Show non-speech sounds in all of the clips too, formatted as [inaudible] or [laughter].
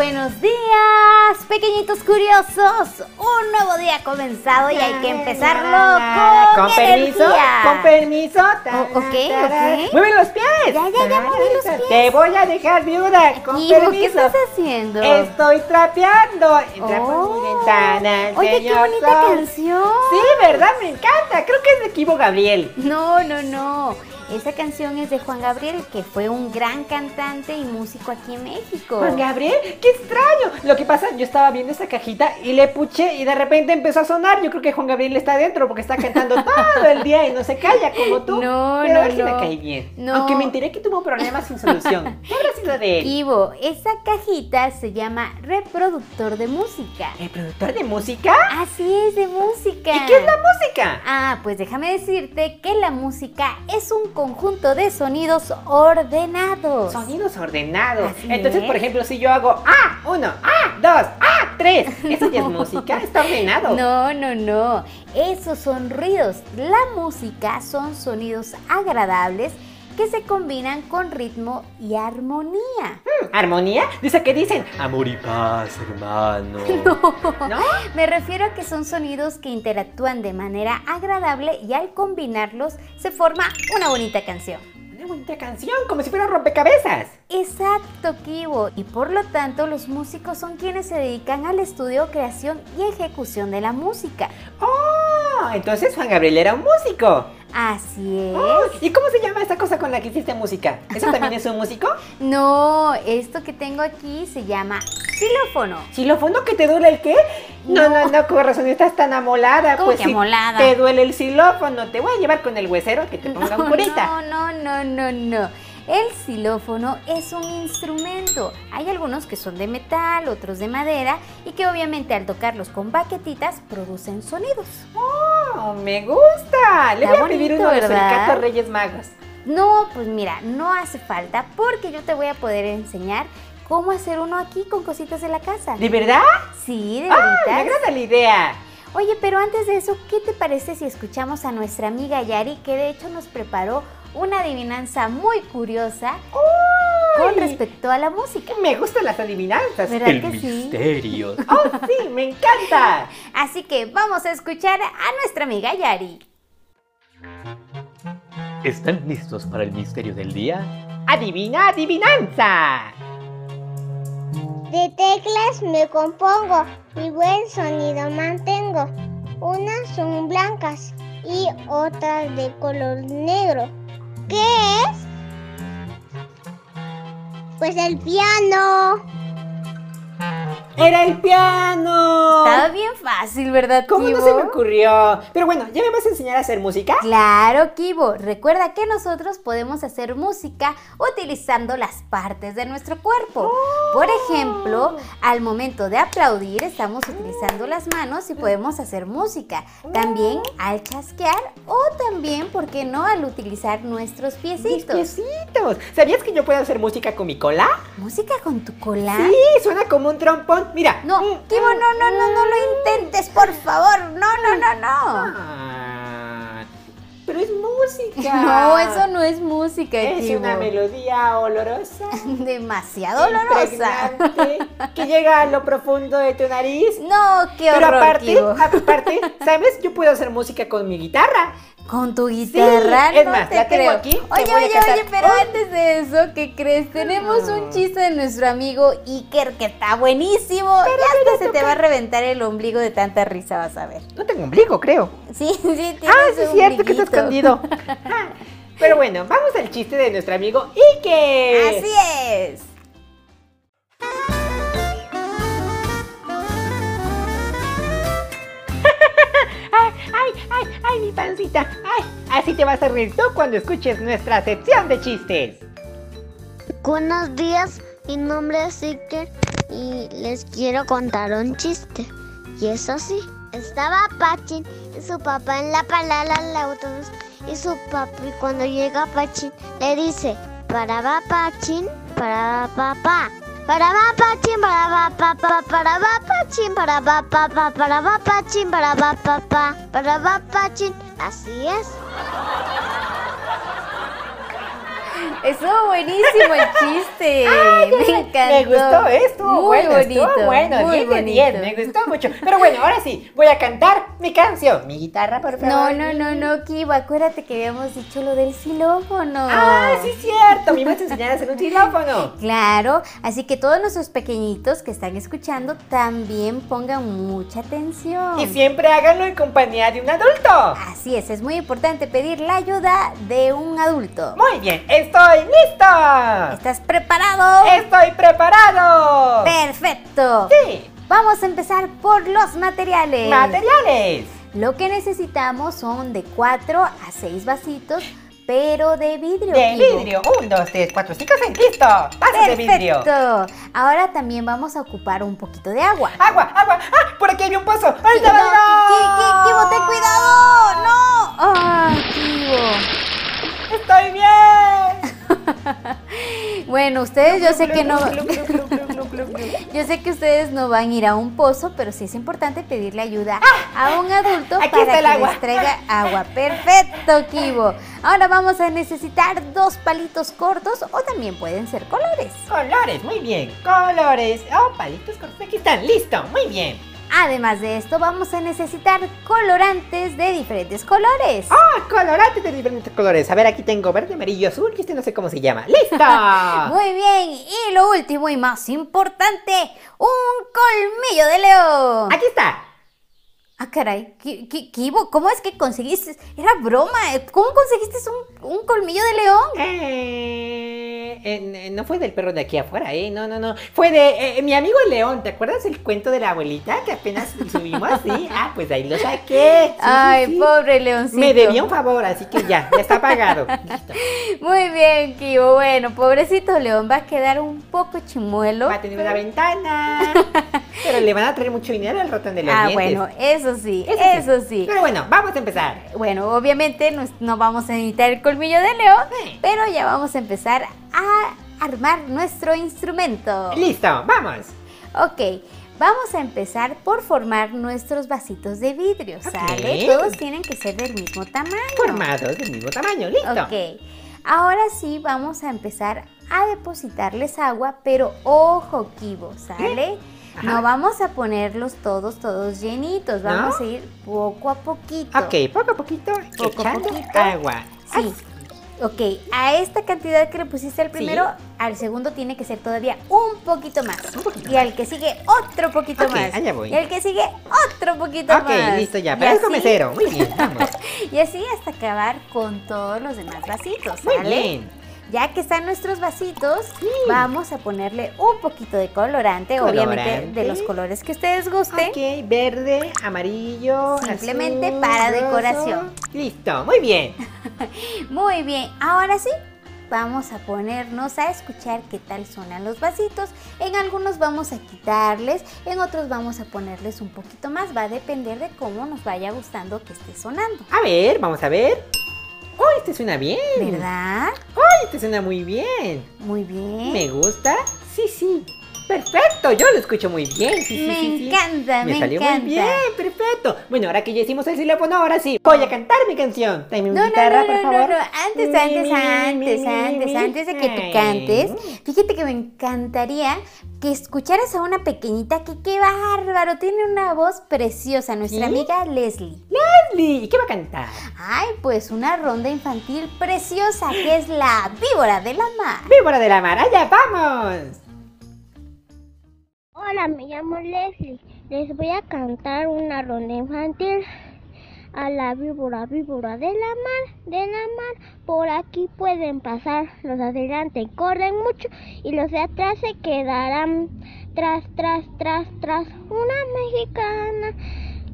buenos días, pequeñitos curiosos. Un nuevo día ha comenzado y hay que empezarlo con, con permiso, con permiso. Oh, ok, ok. Mueve los pies. Ya, ya, ya, mueve los pies. Te voy a dejar viuda, con ¿qué estás haciendo? Estoy trapeando. Entra por mi Oh. ventana. Oye, qué bonita Sol. canción. Sí, ¿verdad? Me encanta. Creo que es de Kibo Gabriel. No, no, no. Esa canción es de Juan Gabriel, que fue un gran cantante y músico aquí en México. Juan Gabriel, qué extraño. Lo que pasa, yo estaba viendo esa cajita y le puché y de repente empezó a sonar. Yo creo que Juan Gabriel está adentro porque está cantando [laughs] todo el día y no se calla como tú. No, Pero no, a él sí me no. cae bien. No. Aunque me enteré que tuvo problemas sin solución. [laughs] ¿Qué habrá sido de él? Ivo, esa cajita se llama reproductor de música. ¿El productor de música? Así es, de música. ¿Y qué es la música? Ah, pues déjame decirte que la música es un conjunto de sonidos ordenados. Sonidos ordenados. Así Entonces, es. por ejemplo, si yo hago A1, A2, A3, ¿eso ya es música? ¿Está ordenado? [laughs] No, no, no. Esos son ruidos. La música son sonidos agradables que se combinan con ritmo y armonía. Hmm, ¿Armonía? Dice que dicen amor y paz, hermano. [laughs] ¿No? Me refiero a que son sonidos que interactúan de manera agradable y al combinarlos se forma una bonita canción. Una bonita canción, como si fuera un rompecabezas. Exacto, Kibo. Y por lo tanto, los músicos son quienes se dedican al estudio, creación y ejecución de la música. Oh, entonces Juan Gabriel era un músico. Así es. Oh, ¿Y cómo se llama esa cosa con la que hiciste música? ¿Eso [laughs] también es un músico? No, esto que tengo aquí se llama xilófono. ¿Xilófono que te duele el qué? No, no, no, con razón, estás tan amolada. ¿Cómo pues que si amolada? te duele el xilófono, te voy a llevar con el huesero que te [laughs] ponga un curita. No, no, no, no, no. El xilófono es un instrumento. Hay algunos que son de metal, otros de madera y que obviamente al tocarlos con baquetitas producen sonidos. Oh, me gusta. Le Está voy a pedir bonito, uno de los ¿verdad? Reyes Magos. No, pues mira, no hace falta porque yo te voy a poder enseñar cómo hacer uno aquí con cositas de la casa. ¿De verdad? Sí, de Ah, veritas. me agrada la idea. Oye, pero antes de eso, ¿qué te parece si escuchamos a nuestra amiga Yari, que de hecho nos preparó una adivinanza muy curiosa con respecto a la música? Me gustan las adivinanzas. ¿Verdad El que sí? misterio. [laughs] Oh, sí, me encanta. Así que vamos a escuchar a nuestra amiga Yari. ¿Están listos para el misterio del día? Adivina, adivinanza. De teclas me compongo y buen sonido mantengo. Unas son blancas y otras de color negro. ¿Qué es? Pues el piano. Era el piano. Estaba bien fácil, ¿verdad, ¿Cómo no Kibo? se me ocurrió? Pero bueno, ¿ya me vas a enseñar a hacer música? Claro, Kibo. Recuerda que nosotros podemos hacer música utilizando las partes de nuestro cuerpo. Por ejemplo, al momento de aplaudir estamos utilizando las manos y podemos hacer música. También al chasquear o también, ¿por qué no?, al utilizar nuestros Mis piecitos. piecitos. ¿Sabías que yo puedo hacer música con mi cola? ¿Música con tu cola? Sí, suena como un trompón. Mira. No, Mm, Kibo, no, no, no, no lo intentes, por favor. No, no, no, no. Ah, pero es música. [laughs] No, eso no es música, Es una melodía olorosa. [laughs] Demasiado olorosa. que [laughs] llega a lo profundo de tu nariz. No, qué Pero horror, aparte, Kibo. aparte, ¿sabes? Yo puedo hacer música con mi guitarra. Con tu guitarra, es no más, te la tengo creo. aquí, te Oye, voy oye, oye, pero Oh. antes de eso, ¿qué crees? Tenemos un chiste de nuestro amigo Iker que está buenísimo. ya hasta se te va a reventar el ombligo de tanta risa, vas a ver. No tengo ombligo, creo. Sí, sí, tienes Ah, sí, es cierto que está escondido. [laughs] Pero bueno, vamos al chiste de nuestro amigo Ike. Así es. Ay, mi pancita. Ay, así te vas a reír tú cuando escuches nuestra sección de chistes. Buenos días, mi nombre es Iker y les quiero contar un chiste. Y es así. Estaba Pachín y su papá en la parada del autobús y su papi cuando llega Pachín le dice, para va Pachín, para papá. Para va Pachín, para va papá, para va Pachín, para va papá, para va Pachín, para va papá, para va Pachín. Así es. Estuvo buenísimo el chiste. [laughs] me encantó. Me gustó, ¿eh? estuvo muy bueno, bonito. estuvo bueno, muy 10 de bonito. 10, me gustó mucho. Pero bueno, ahora sí, voy a cantar mi canción. Mi guitarra, por favor. No, no, no, no, Kibo, acuérdate que habíamos dicho lo del xilófono. Ah, sí, cierto, me ibas a enseñar a hacer un xilófono. Claro, así que todos nuestros pequeñitos que están escuchando también pongan mucha atención. Y siempre háganlo en compañía de un adulto. Así es, es muy importante pedir la ayuda de un adulto. Muy bien, estoy listo. ¿Estás preparado? Estoy preparado. Perfecto. Sí, Vamos a empezar por los materiales. materiales. Lo que necesitamos son de 4 a 6 vasitos, pero de vidrio. De vidrio. Un, dos, tres, cuatro, cinco, seis. Listo. Vasos de vidrio. Perfecto. Ahora también vamos a ocupar un poquito de agua. Agua, agua. Ah, por aquí hay un pozo. Kibo, ¡Ahorita no, Ki- Kibo, ten cuidado. No. Ah, Kibo. Estoy bien. Bueno, ustedes yo sé que no, [laughs] yo sé que ustedes no van a ir a un pozo, pero sí es importante pedirle ayuda a un adulto Aquí para que agua. les traiga agua. Perfecto, Kibo. Ahora vamos a necesitar dos palitos cortos o también pueden ser colores. Colores, muy bien. Colores. Oh, palitos cortos. Aquí están. Listo. Muy bien. Además de esto, vamos a necesitar colorantes de diferentes colores. Oh, colorantes de diferentes colores. A ver, aquí tengo verde, amarillo, azul, que este no sé cómo se llama. ¡Listo! [laughs] Muy bien, y lo último y más importante, un colmillo de león. Aquí está. Ah, caray, Kibo, ¿cómo es que conseguiste? Era broma, ¿eh? ¿cómo conseguiste un, un colmillo de león? Eh, eh, no fue del perro de aquí afuera, ¿eh? No, no, no. Fue de eh, mi amigo el león. ¿Te acuerdas el cuento de la abuelita que apenas subimos? Sí. [laughs] Ah, pues ahí lo saqué. Sí, Ay, sí. pobre leoncito. Me debía un favor, así que ya, ya está pagado. [laughs] Listo. Muy bien, Kibo. Bueno, pobrecito león va a quedar un poco chimuelo. Va a tener una ventana. [laughs] Pero le van a traer mucho dinero al ratón de los Ah, dientes. bueno, eso sí, Eso eso, sí. Pero bueno, vamos a empezar. Bueno, obviamente no, no vamos a necesitar el colmillo de león, Sí. pero ya vamos a empezar a armar nuestro instrumento. Listo, vamos. Ok, vamos a empezar por formar nuestros vasitos de vidrio, ¿sale? Todos tienen que ser del mismo tamaño. Formados del mismo tamaño, listo. Ok, ahora sí vamos a empezar a depositarles agua, pero ojo, Kibo, ¿sale? Ajá. No vamos a ponerlos todos, todos llenitos, ¿No? vamos a ir poco a poquito. Ok, poco a poquito, Poco a poquito. agua. Sí. Ok, a esta cantidad que le pusiste al primero, al segundo tiene que ser todavía un poquito más. Un poquito y al que sigue otro poquito Ok, más. allá voy. Y al que sigue otro poquito Ok, más. listo ya. Así- mesero. Muy bien, [laughs] vamos. Y así hasta acabar con todos los demás vasitos, Muy bien. Ya que están nuestros vasitos, vamos a ponerle un poquito de colorante, obviamente de los colores que ustedes gusten. Ok, verde, amarillo, Simplemente azul, para decoración. Listo, muy bien. [laughs] Muy bien, ahora sí, vamos a ponernos a escuchar qué tal suenan los vasitos. En algunos vamos a quitarles, en otros vamos a ponerles un poquito más. Va a depender de cómo nos vaya gustando que esté sonando. A ver, vamos a ver. ¡Oh, este suena bien! ¿Verdad? ¡Oh, este suena muy bien! Muy bien. ¿Me gusta? Sí, sí. Perfecto, yo lo escucho muy bien. Sí, Me sí, sí. encanta, me salió encanta. muy bien, perfecto. Bueno, ahora que ya hicimos el xilófono, ahora sí, voy a cantar mi canción. Dame mi No, no, guitarra, no, por no, no, favor. no, antes, Mi, antes, mi, antes, mi, antes, mi, antes de que tú cantes, fíjate que me encantaría que escucharas a una pequeñita que qué bárbaro, tiene una voz preciosa, nuestra ¿Sí? amiga Leslie. Leslie, ¿y qué va a cantar? Ay, pues una ronda infantil preciosa que es la víbora de la mar. ¡Víbora de la mar! ¡Allá vamos! Hola, me llamo Leslie. Les voy a cantar una ronda infantil. A la víbora, víbora de la mar, de la mar. Por aquí pueden pasar. Los de adelante corren mucho y los de atrás se quedarán. Tras, tras, tras, tras. Una mexicana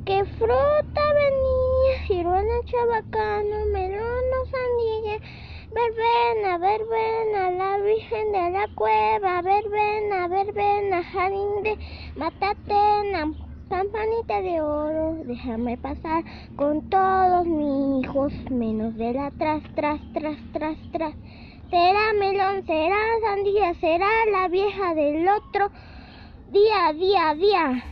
que fruta venía. Ciruela, chabacano, melón sandía. Verbena, verbena, la Virgen de la Cueva, verbena, verbena, jardín de matatena, campanita de oro, déjame pasar con todos mis hijos, menos de la tras, tras, tras, tras, tras. Será melón, será sandía, será la vieja del otro día, día, día.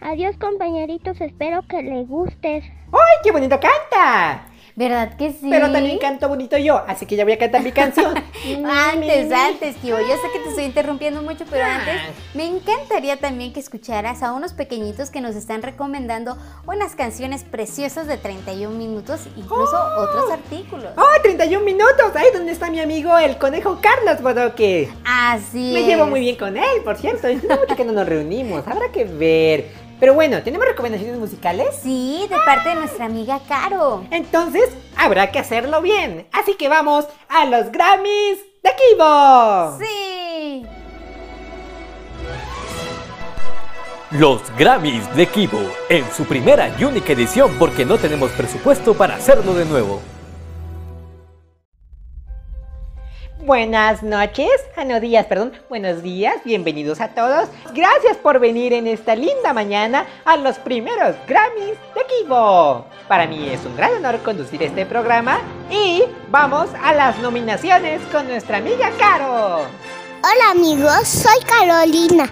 Adiós compañeritos, espero que les gustes. ¡Ay, qué bonito canta! ¿Verdad que sí? Pero también canto bonito yo, así que ya voy a cantar mi canción. [laughs] Antes, antes, Kibo. Yo sé que te estoy interrumpiendo mucho, pero Ah. antes me encantaría también que escucharas a unos pequeñitos que nos están recomendando unas canciones preciosas de 31 minutos, incluso otros artículos. ¡Oh, 31 minutos! ¡Ahí donde está mi amigo el conejo Carlos Bodoque! Así Me es. llevo muy bien con él, por cierto. Es mucho que no nos reunimos, habrá que ver. Pero bueno, ¿tenemos recomendaciones musicales? Sí, de parte de nuestra amiga Caro. Entonces, habrá que hacerlo bien. Así que vamos a los Grammys de Kibo. Sí. Los Grammys de Kibo en su primera y única edición porque no tenemos presupuesto para hacerlo de nuevo. Buenas noches, ah no días, perdón, buenos días, bienvenidos a todos. Gracias por venir en esta linda mañana a los primeros Grammys de Kibo. Para mí es un gran honor conducir este programa y vamos a las nominaciones con nuestra amiga Caro. Hola amigos, soy Carolina.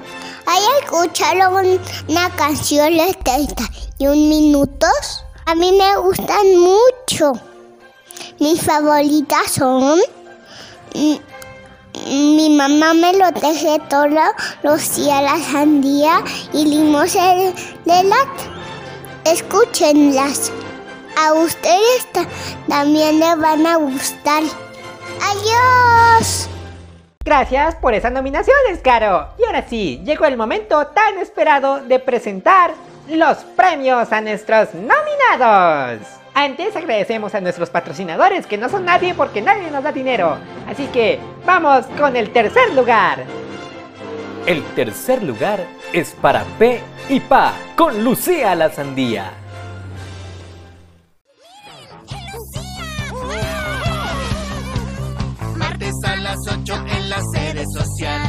¿Ahí escucharon una canción de 31 minutos? A mí me gustan mucho. Mis favoritas son... mm, Mi mamá me lo teje todo, Lucía la sandía y limosna de lata. Escúchenlas. A ustedes ta- también les van a gustar. Adiós. Gracias por esas nominaciones, Caro. Y ahora sí, llegó el momento tan esperado de presentar los premios a nuestros nominados. Antes agradecemos a nuestros patrocinadores que no son nadie porque nadie nos da dinero. Así que vamos con el tercer lugar. El tercer lugar es para P y Pa con Lucía la Sandía. Martes a las 8 en la sede social.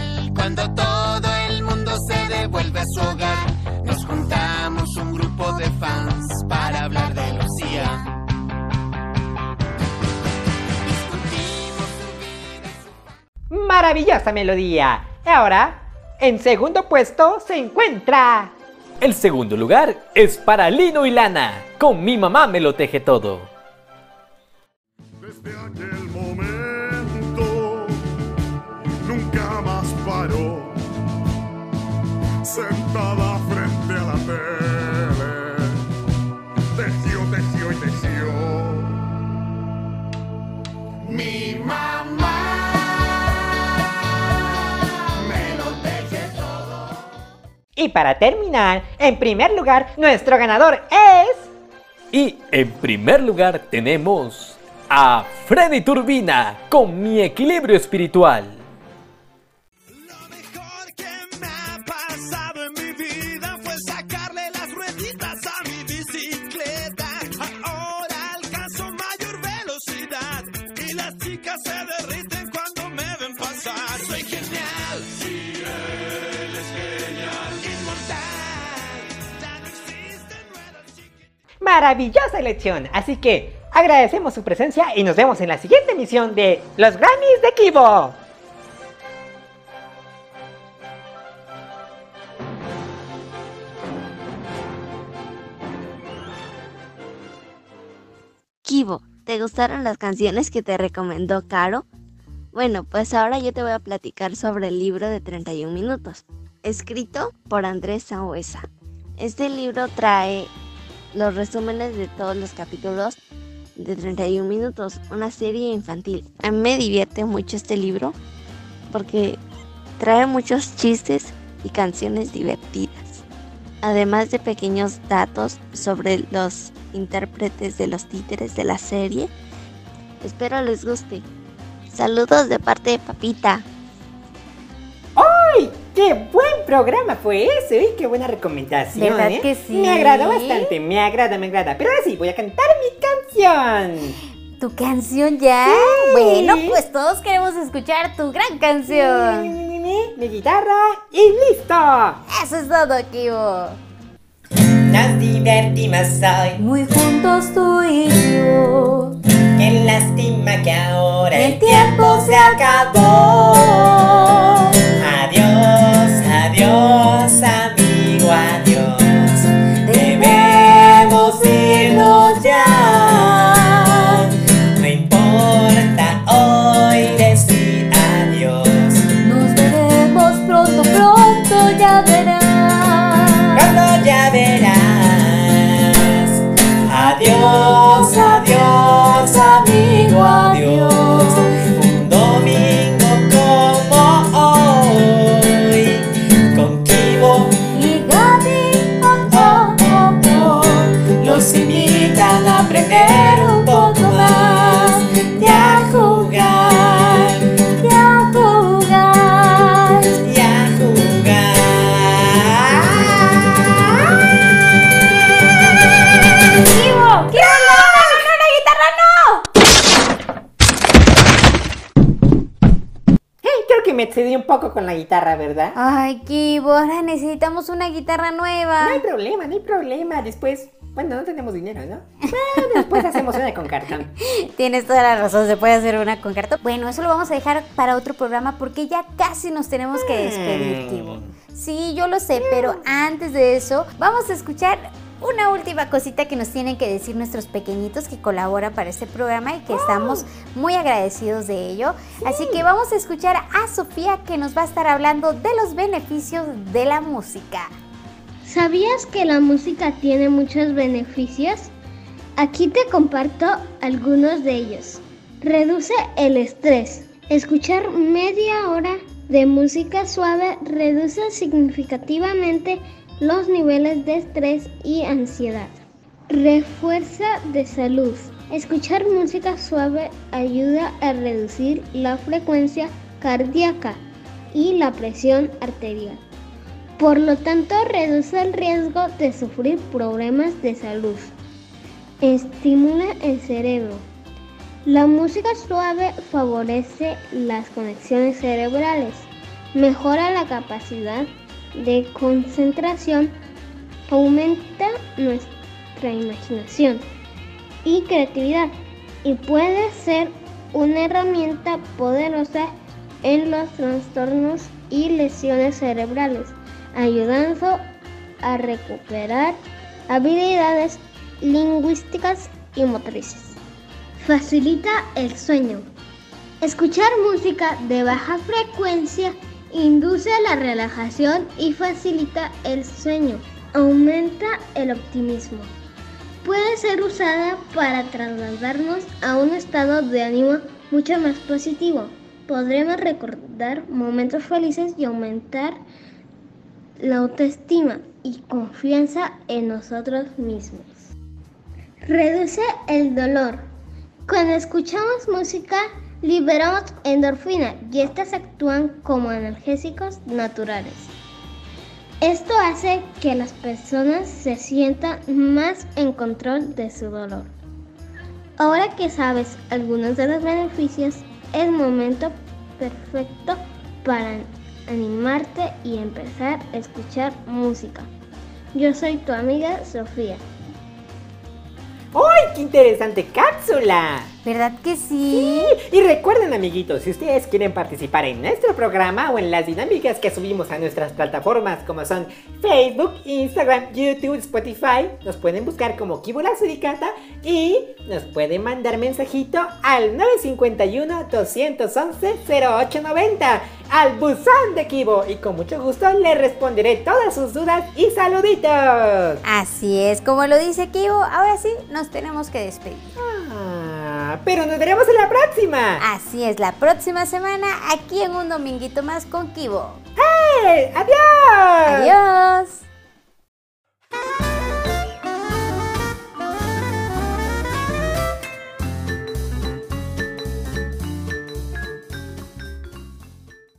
Maravillosa melodía. Y ahora, en segundo puesto se encuentra... El segundo lugar es para Lino y Lana con Mi mamá me lo teje todo. Desde aquel momento nunca más paró, sentada frente a la tele, Y para terminar, en primer lugar, nuestro ganador es... Y en primer lugar tenemos a Freddy Turbina con Mi equilibrio espiritual. Maravillosa elección. Así que agradecemos su presencia y nos vemos en la siguiente emisión de Los Grammys de Kibo. Kibo, ¿te gustaron las canciones que te recomendó Caro? Bueno, pues ahora yo te voy a platicar sobre el libro de 31 minutos, escrito por Andrés Sangüesa. Este libro trae los resúmenes de todos los capítulos de 31 minutos, una serie infantil. A mí me divierte mucho este libro porque trae muchos chistes y canciones divertidas además de pequeños datos sobre los intérpretes de los títeres de la serie. Espero les guste. Saludos de parte de Papita. ¡Qué buen programa fue ese! ¡Ay, qué buena recomendación! ¿Verdad ¿eh? que sí? Me agradó bastante, me agrada, me agrada. Pero ahora sí, voy a cantar mi canción. ¿Tu canción ya? Bueno, pues todos queremos escuchar tu gran canción. Mi, mi, mi, mi guitarra y listo. Eso es todo, Kibo. Nos divertimos hoy. Muy juntos tú y yo. Qué lástima que ahora El tiempo se acabó. Me excedí un poco con la guitarra, ¿verdad? Ay, Kibo, ahora necesitamos una guitarra nueva. No hay problema, no hay problema. Después, bueno, no tenemos dinero, ¿no? Bueno, después hacemos una con cartón. [laughs] Tienes toda la razón, se puede hacer una con cartón. Bueno, eso lo vamos a dejar para otro programa porque ya casi nos tenemos que despedir, Mm. Kibo. Sí, yo lo sé, pero antes de eso, vamos a escuchar una última cosita que nos tienen que decir nuestros pequeñitos que colaboran para este programa y que estamos muy agradecidos de ello. Así que vamos a escuchar a Sofía que nos va a estar hablando de los beneficios de la música. ¿Sabías que la música tiene muchos beneficios? Aquí te comparto algunos de ellos. Reduce el estrés. Escuchar media hora de música suave reduce significativamente los niveles de estrés y ansiedad. Refuerza de salud. Escuchar música suave ayuda a reducir la frecuencia cardíaca y la presión arterial. Por lo tanto, reduce el riesgo de sufrir problemas de salud. Estimula el cerebro. La música suave favorece las conexiones cerebrales, mejora la capacidad de concentración, aumenta nuestra imaginación y creatividad y puede ser una herramienta poderosa en los trastornos y lesiones cerebrales, ayudando a recuperar habilidades lingüísticas y motrices. Facilita el sueño. Escuchar música de baja frecuencia induce la relajación y facilita el sueño. Aumenta el optimismo. Puede ser usada para trasladarnos a un estado de ánimo mucho más positivo. Podremos recordar momentos felices y aumentar la autoestima y confianza en nosotros mismos. Reduce el dolor. Cuando escuchamos música, liberamos endorfina y estas actúan como analgésicos naturales. Esto hace que las personas se sientan más en control de su dolor. Ahora que sabes algunos de los beneficios, es momento perfecto para animarte y empezar a escuchar música. Yo soy tu amiga Sofía. ¡Ay, qué interesante cápsula! ¿Verdad que sí? Y recuerden amiguitos, si ustedes quieren participar en nuestro programa o en las dinámicas que subimos a nuestras plataformas como son Facebook, Instagram, YouTube, Spotify, nos pueden buscar como Kibo la Suricata y nos pueden mandar mensajito al 951-211-0890 al buzón de Kibo y con mucho gusto le responderé todas sus dudas y saluditos. Así es, como lo dice Kibo, ahora sí nos tenemos que despedir. Ah, pero nos veremos en la próxima. Así es, la próxima semana aquí en un dominguito más con Kibo. ¡Hey! ¡Adiós! Adiós.